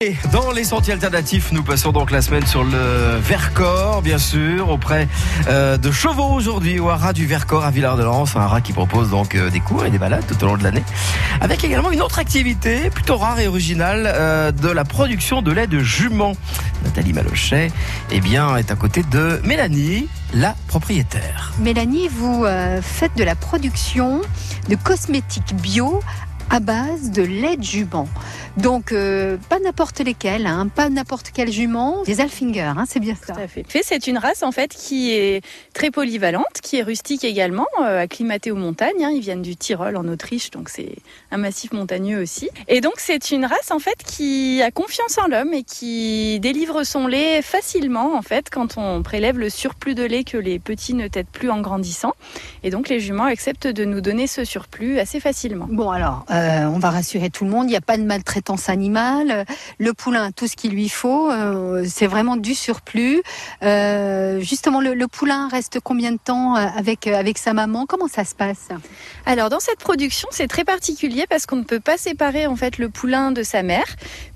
Et dans les sentiers alternatifs, nous passons donc la semaine sur le Vercors, bien sûr, auprès euh, de chevaux aujourd'hui au haras du Vercors à Villard-de-Lans, un haras qui propose donc euh, des cours et des balades tout au long de l'année, avec également une autre activité plutôt rare et originale euh, de la production de lait de jument. Nathalie Malochet, eh bien, est à côté de Mélanie, la propriétaire. Mélanie, vous faites de la production de cosmétiques bio à base de lait de jument. Donc, euh, pas n'importe lesquels, hein, pas n'importe quel jument, des Alfinger, hein, c'est bien ça. Tout à fait. C'est une race en fait qui est très polyvalente, qui est rustique également, euh, acclimatée aux montagnes. hein. Ils viennent du Tyrol en Autriche, donc c'est un massif montagneux aussi. Et donc c'est une race en fait qui a confiance en l'homme et qui délivre son lait facilement en fait quand on prélève le surplus de lait que les petits ne têtent plus en grandissant. Et donc les juments acceptent de nous donner ce surplus assez facilement. Bon, alors, euh, on va rassurer tout le monde, il n'y a pas de maltraitance animale. Le poulain a tout ce qu'il lui faut. euh, c'est vraiment du surplus. Euh, justement, le, le poulain reste combien de temps euh, avec, euh, avec sa maman? Comment ça se passe? Alors dans cette production, c'est très particulier parce qu'on ne peut pas séparer en fait le poulain de sa mère,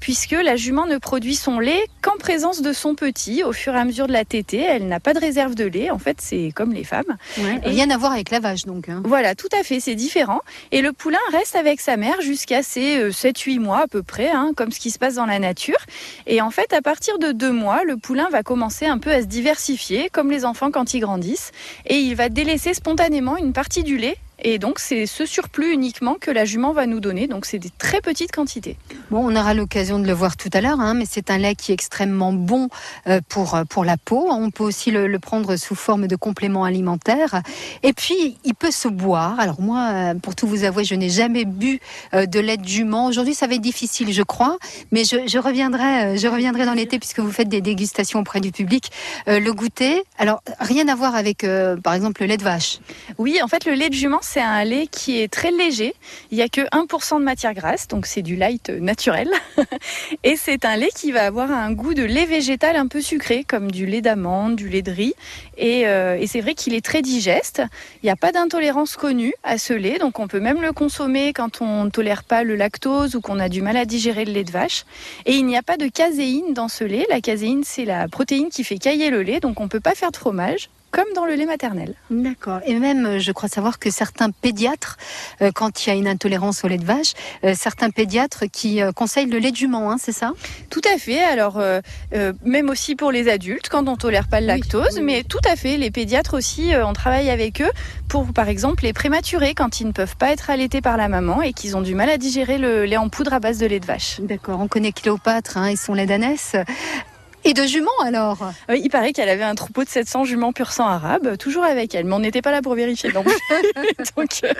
puisque la jument ne produit son lait qu'en présence de son petit. Au fur et à mesure de la tétée, elle n'a pas de réserve de lait. En fait, c'est comme les femmes. Et- Rien à voir avec la vache, donc. hein. Voilà, tout à fait, c'est différent. Et le poulain reste avec sa jusqu'à ses 7-8 mois à peu près, hein, comme ce qui se passe dans la nature. Et en fait, à partir de deux mois, le poulain va commencer un peu à se diversifier, comme les enfants quand ils grandissent. Et il va délaisser spontanément une partie du lait. Et donc, c'est ce surplus uniquement que la jument va nous donner. Donc, c'est des très petites quantités. Bon, on aura l'occasion de le voir tout à l'heure, hein, mais c'est un lait qui est extrêmement bon euh, pour, euh, pour la peau. On peut aussi le, le prendre sous forme de complément alimentaire. Et puis, il peut se boire. Alors moi, euh, pour tout vous avouer, je n'ai jamais bu de lait de jument. Aujourd'hui, ça va être difficile, je crois, mais je, je reviendrai, je reviendrai dans l'été puisque vous faites des dégustations auprès du public. Euh, le goûter, alors rien à voir avec, euh, par exemple, le lait de vache. Oui, en fait, le lait de jument, c'est un lait qui est très léger. Il n'y a que 1% de matière grasse, donc c'est du light naturel. Et c'est un lait qui va avoir un goût de lait végétal un peu sucré, comme du lait d'amande, du lait de riz. Et, euh, c'est vrai qu'il est très digeste. Il n'y a pas d'intolérance connue à ce lait, donc on peut même le consommer quand on ne tolère pas le lactose ou qu'on a du mal à digérer le lait de vache. Et il n'y a pas de caséine dans ce lait. La caséine, c'est la protéine qui fait cailler le lait, donc on ne peut pas faire de fromage, comme dans le lait maternel. D'accord. Et même, euh, je crois savoir que certains pédiatres, euh, quand il y a une intolérance au lait de vache, euh, certains pédiatres qui euh, conseillent le lait jument, hein, c'est ça? Tout à fait. Alors, même aussi pour les adultes, quand on tolère pas le lactose, oui, oui. mais tout à fait. Les pédiatres aussi, on travaille avec eux pour, par exemple, les prématurés quand ils ne peuvent pas être allaités par la maman et qu'ils ont du mal à digérer le lait en poudre à base de lait de vache. D'accord. On connaît Cléopâtre hein, et son lait d'ânesse. Et de jument alors Euh, il paraît qu'elle avait un troupeau de 700 juments pur sang arabe, toujours avec elle, mais on n'était pas là pour vérifier. Donc, donc, euh,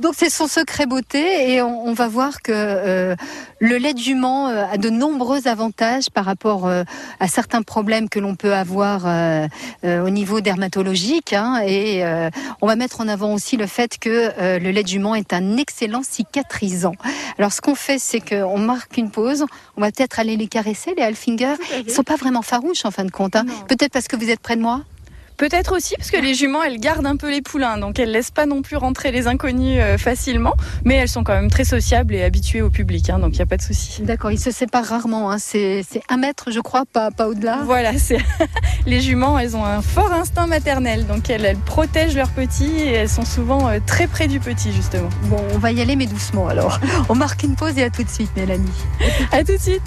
Donc c'est son secret beauté et on, on va voir que euh, le lait de jument euh, a de nombreux avantages par rapport euh, à certains problèmes que l'on peut avoir euh, euh, au niveau dermatologique. hein, et euh, on va mettre en avant aussi le fait que euh, le lait de jument est un excellent cicatrisant. Alors ce qu'on fait, c'est qu'on marque une pause. On va peut-être aller les caresser, les Alfinger. Ils sont pas vraiment farouches en fin de compte. hein. Peut-être parce que vous êtes près de moi. Peut-être aussi parce que les juments, elles gardent un peu les poulains, donc elles laissent pas non plus rentrer les inconnus euh, facilement, mais elles sont quand même très sociables et habituées au public, hein, donc il n'y a pas de souci. D'accord, ils se séparent rarement. hein. C'est un mètre, je crois, pas, pas au-delà. Voilà, c'est les juments, elles ont un fort instinct maternel, donc elles, elles protègent leurs petits et elles sont souvent euh, très près du petit justement. Bon, on va y aller, mais doucement alors. On marque une pause et à tout de suite, Mélanie. À tout de suite.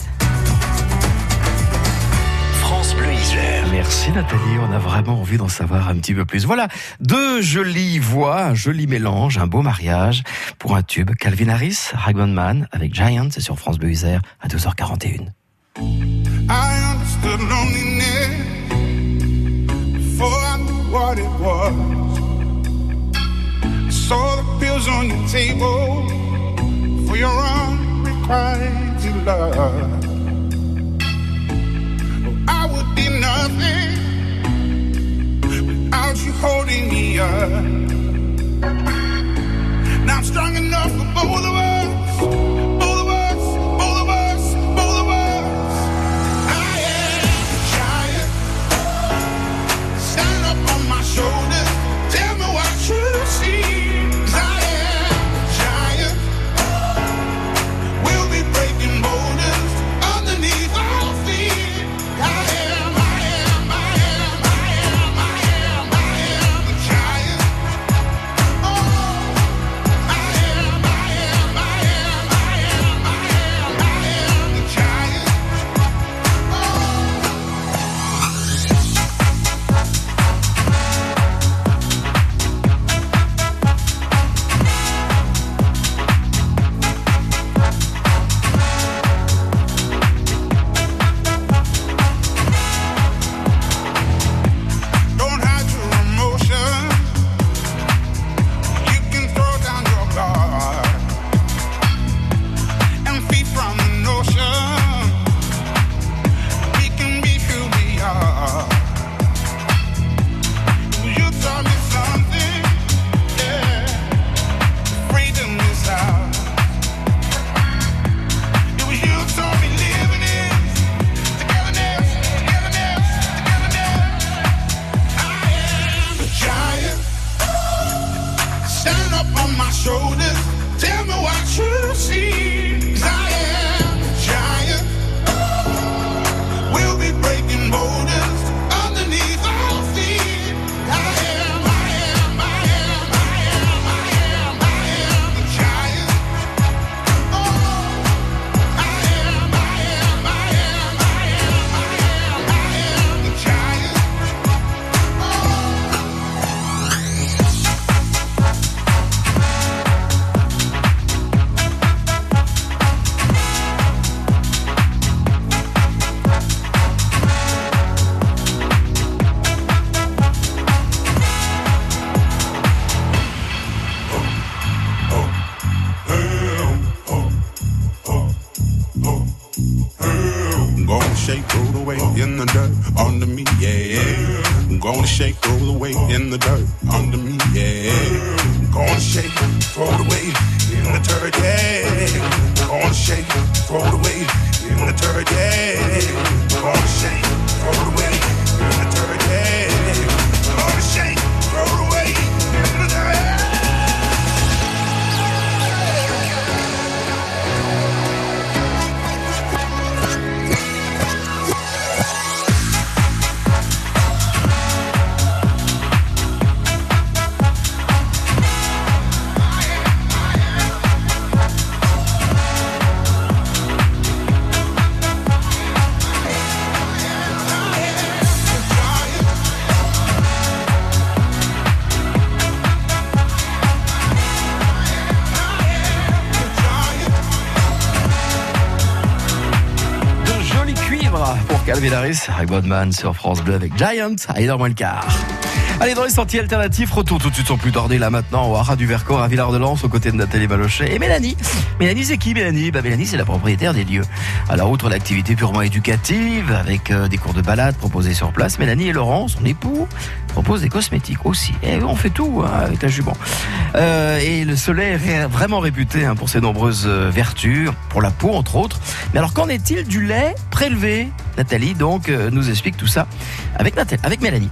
Merci Nathalie, on a vraiment envie d'en savoir un petit peu plus. Voilà, deux jolies voix, un joli mélange, un beau mariage pour un tube. Calvin Harris, Ragman Man avec Giant, c'est sur France Bleu Isère à 12h41. I understood loneliness before I knew what it was. I saw the pills on your table for your unrequited love. Be nothing without you holding me up. Now I'm strong enough for both of us. Shake, roll away in the dirt under me, yeah. I'm gonna shake, roll away in the dirt under me, yeah. I'm gonna shake, roll away in the dirt, yeah. I'm gonna shake, roll away in the dirt, yeah. I'm gonna shake, Harris Bodman sur France Bleu avec Giant à 1h moins le quart. Allez, dans les sentiers alternatifs, retour tout de suite sans plus tarder là maintenant au Haras du Vercors à Villard-de-Lans aux côtés de Nathalie Balochet et Mélanie. Mélanie, c'est qui Mélanie? Bah Mélanie, c'est la propriétaire des lieux. Alors, outre l'activité purement éducative avec euh, des cours de balade proposés sur place, Mélanie et Laurent, son époux, proposent des cosmétiques aussi. Et on fait tout hein, avec la jument. Euh, et le soleil est vraiment réputé hein, pour ses nombreuses euh, vertus, pour la peau entre autres. Mais alors, qu'en est-il du lait prélevé? Nathalie, donc, nous explique tout ça avec, Nathalie, avec Mélanie.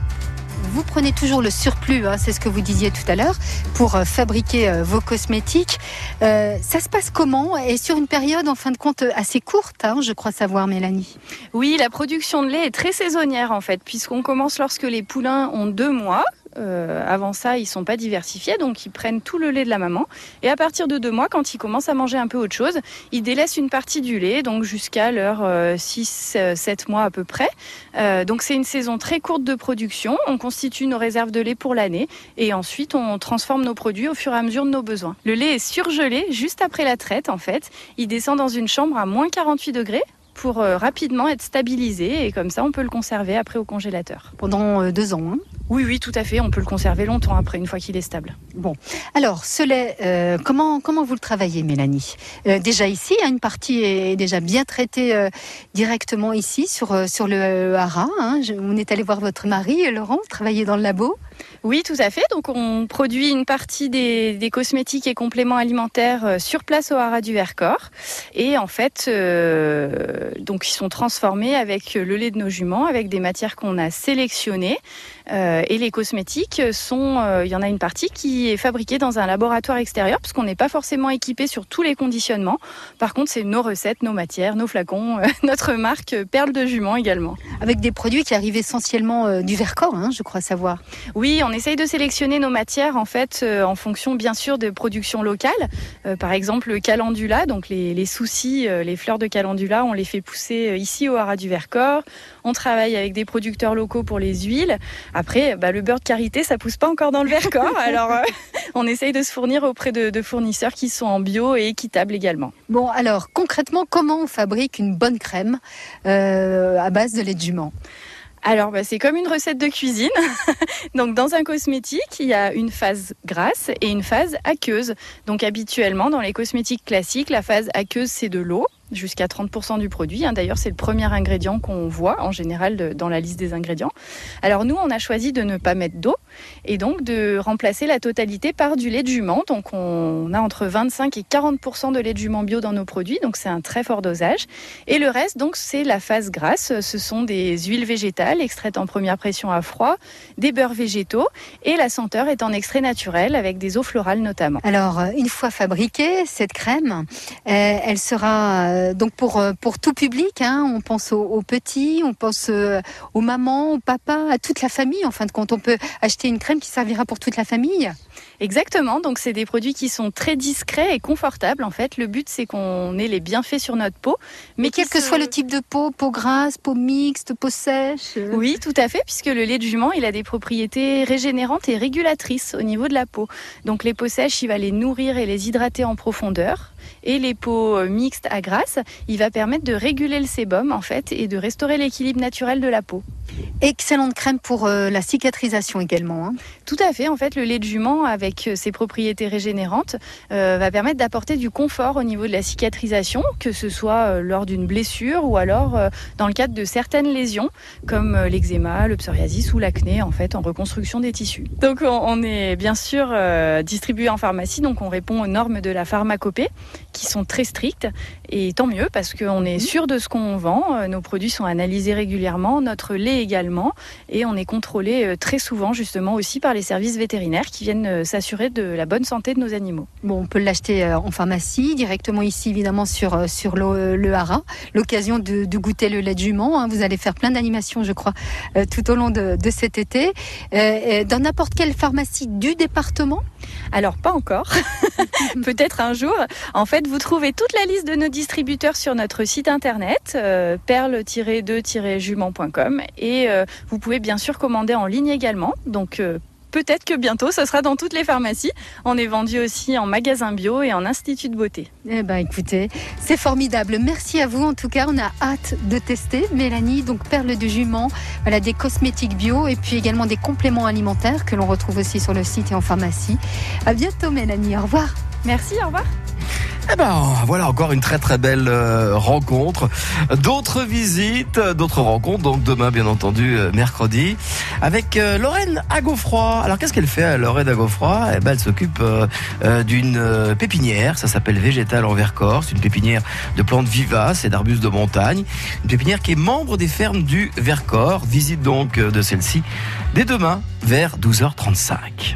Vous prenez toujours le surplus, hein, c'est ce que vous disiez tout à l'heure, pour euh, fabriquer euh, vos cosmétiques. Euh, ça se passe comment? Et sur une période, en fin de compte, assez courte, hein, je crois savoir, Mélanie. Oui, la production de lait est très saisonnière en fait, puisqu'on commence lorsque les poulains ont deux mois. Euh, avant ça, ils sont pas diversifiés, donc ils prennent tout le lait de la maman. Et à partir de deux mois, quand ils commencent à manger un peu autre chose, ils délaissent une partie du lait, donc jusqu'à leurs 6-7 mois à peu près. Euh, donc c'est une saison très courte de production. On constitue nos réserves de lait pour l'année et ensuite on transforme nos produits au fur et à mesure de nos besoins. Le lait est surgelé juste après la traite en fait. Il descend dans une chambre à moins 48 degrés pour euh, rapidement être stabilisé et comme ça on peut le conserver après au congélateur. Pendant euh, deux ans. hein. Oui, oui, tout à fait. On peut le conserver longtemps après une fois qu'il est stable. Alors, ce lait, euh, comment, comment vous le travaillez, Mélanie? Euh, Déjà ici, hein, une partie est déjà bien traitée euh, directement ici, sur, sur le haras. hein. On est allé voir votre mari, Laurent, vous travaillez dans le labo. Oui, tout à fait. Donc, on produit une partie des, cosmétiques et compléments alimentaires euh, sur place au Haras du Vercors. Et en fait, euh, donc, ils sont transformés avec le lait de nos juments, avec des matières qu'on a sélectionnées. Euh, et les cosmétiques sont, euh, il y en a une partie qui est fabriquée dans un laboratoire extérieur, parce qu'on n'est pas forcément équipé sur tous les conditionnements. Par contre, c'est nos recettes, nos matières, nos flacons, euh, notre marque Perle de Jument également. Avec des produits qui arrivent essentiellement du Vercors, hein, je crois savoir. Oui, on essaye de sélectionner nos matières en fait en fonction bien sûr de production locale. Euh, par exemple, le calendula, donc les, les soucis, les fleurs de calendula, on les fait pousser ici au Haras du Vercors. On travaille avec des producteurs locaux pour les huiles. Après, bah, le beurre de karité, ça pousse pas encore dans le Vercors, alors euh, on essaye de se fournir auprès de, de fournisseurs qui sont en bio et équitables également. Bon, alors concrètement, comment on fabrique une bonne crème euh, à base de lait de jument? Alors, bah, c'est comme une recette de cuisine. Donc, dans un cosmétique, il y a une phase grasse et une phase aqueuse. Donc, habituellement, dans les cosmétiques classiques, la phase aqueuse, c'est de l'eau jusqu'à 30% du produit. hein. D'ailleurs, c'est le premier ingrédient qu'on voit en général dans la liste des ingrédients. Alors nous, on a choisi de ne pas mettre d'eau et donc de remplacer la totalité par du lait de jument. Donc on a entre 25 et 40% de lait de jument bio dans nos produits, donc c'est un très fort dosage. Et le reste, donc, c'est la phase grasse. Ce sont des huiles végétales extraites en première pression à froid, des beurres végétaux et la senteur est en extrait naturel avec des eaux florales notamment. Alors, une fois fabriquée, cette crème, euh, elle sera euh, donc pour, euh, pour tout public. hein. on pense aux, aux petits, on pense euh, aux mamans, aux papas, à toute la famille. En fin de compte, on peut acheter une crème qui servira pour toute la famille. Exactement, donc c'est des produits qui sont très discrets et confortables en fait. Le but c'est qu'on ait les bienfaits sur notre peau. Mais quel que se- soit le type de peau, peau grasse, peau mixte, peau sèche. Oui, tout à fait, puisque le lait de jument, il a des propriétés régénérantes et régulatrices au niveau de la peau. Donc les peaux sèches, il va les nourrir et les hydrater en profondeur. Et les peaux euh, mixtes à grasse, il va permettre de réguler le sébum en fait et de restaurer l'équilibre naturel de la peau. Excellente crème pour euh, la cicatrisation également. Hein. Tout à fait. En fait, le lait de jument, avec euh, ses propriétés régénérantes, euh, va permettre d'apporter du confort au niveau de la cicatrisation, que ce soit lors d'une blessure ou alors dans le cadre de certaines lésions, comme l'eczéma, le psoriasis ou l'acné, en fait, en reconstruction des tissus. Donc, on est bien sûr distribué en pharmacie, donc on répond aux normes de la pharmacopée, qui sont très strictes. Et tant mieux, parce qu'on est mmh. sûr de ce qu'on vend. Nos produits sont analysés régulièrement. Notre lait également. Et on est contrôlé euh, très souvent justement aussi par les services vétérinaires qui viennent euh, s'assurer de la bonne santé de nos animaux. Bon, on peut l'acheter euh, en pharmacie, directement ici évidemment sur, sur le, le Hara. L'occasion de, goûter le lait de jument. Hein. Vous allez faire plein d'animations, je crois, tout au long de, de cet été. dans n'importe quelle pharmacie du département? Alors pas encore, peut-être un jour. En fait, vous trouvez toute la liste de nos distributeurs sur notre site internet euh, perle-2-jument.com et euh, vous pouvez bien sûr commander en ligne également. Donc euh, peut-être que bientôt, ce sera dans toutes les pharmacies. On est vendu aussi en magasin bio et en institut de beauté. Eh ben, écoutez, c'est formidable. Merci à vous. En tout cas, on a hâte de tester. Mélanie, donc perle de jument, voilà, des cosmétiques bio et puis également des compléments alimentaires que l'on retrouve aussi sur le site et en pharmacie. À bientôt, Mélanie. Au revoir. Merci, au revoir. Eh ben voilà encore une très très belle euh, rencontre. D'autres visites, d'autres rencontres. Donc demain bien entendu euh, mercredi avec euh, Lorraine Agofroy. Alors qu'est-ce qu'elle fait Lorraine Agofroy? Eh ben elle s'occupe d'une pépinière. Ça s'appelle Végétal en Vercors. C'est une pépinière de plantes vivaces et d'arbustes de montagne. Une pépinière qui est membre des fermes du Vercors. Visite donc de celle-ci dès demain vers 12h35.